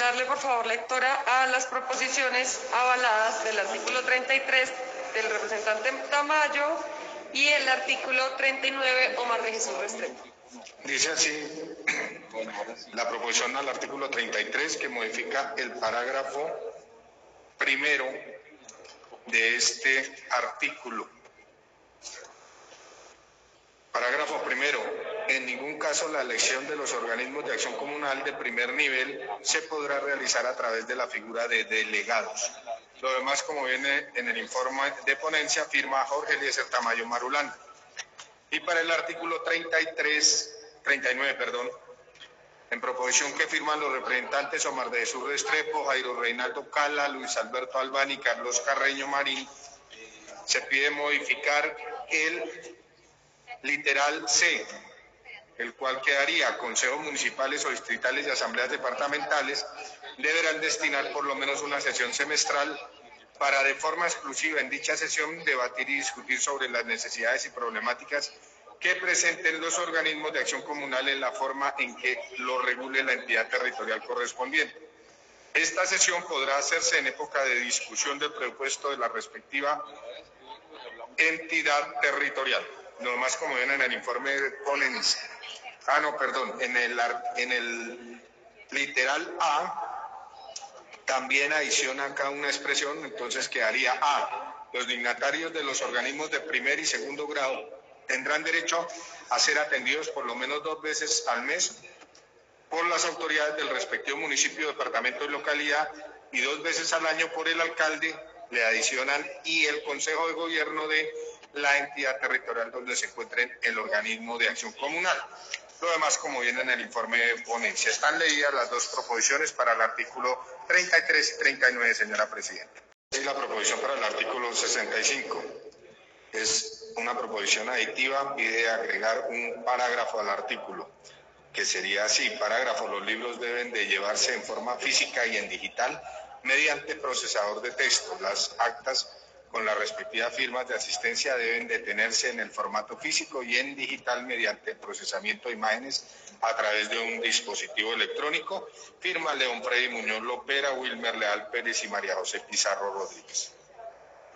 darle por favor lectora a las proposiciones avaladas del artículo 33 del representante Tamayo y el artículo 39 Omar de Jesús Restrepo. Dice así la proposición al artículo 33 que modifica el parágrafo primero de este artículo. Parágrafo primero. En ningún caso la elección de los organismos de acción comunal de primer nivel se podrá realizar a través de la figura de delegados. Lo demás, como viene en el informe de ponencia, firma Jorge Eliezer Tamayo Marulán. Y para el artículo 33, 39, perdón, en proposición que firman los representantes Omar de Jesús Restrepo, Jairo Reinaldo Cala, Luis Alberto Albán y Carlos Carreño Marín, se pide modificar el literal C, el cual quedaría consejos municipales o distritales y asambleas departamentales deberán destinar por lo menos una sesión semestral para de forma exclusiva en dicha sesión debatir y discutir sobre las necesidades y problemáticas que presenten los organismos de acción comunal en la forma en que lo regule la entidad territorial correspondiente. Esta sesión podrá hacerse en época de discusión del presupuesto de la respectiva entidad territorial. No más como ven en el informe ponen, ah no, perdón, en el, literal A también adiciona acá una expresión, entonces quedaría A. Los dignatarios de los organismos de primer y segundo grado tendrán derecho a ser atendidos por lo menos dos veces al mes por las autoridades del respectivo municipio, departamento y localidad y dos veces al año por el alcalde, le adicionan y el Consejo de Gobierno de la entidad territorial donde se encuentren el organismo de acción comunal. Lo demás, como viene en el informe de ponencia, están leídas las dos proposiciones para el artículo 33 y 39, señora Presidenta. Y la proposición para el artículo 65 es una proposición aditiva, pide agregar un parágrafo al artículo, que sería así, parágrafo, los libros deben de llevarse en forma física y en digital mediante procesador de texto. Las actas con las respectivas firmas de asistencia deben detenerse en el formato físico y en digital mediante procesamiento de imágenes a través de un dispositivo electrónico. Firma León Freddy Muñoz Lopera, Wilmer Leal Pérez y María José Pizarro Rodríguez.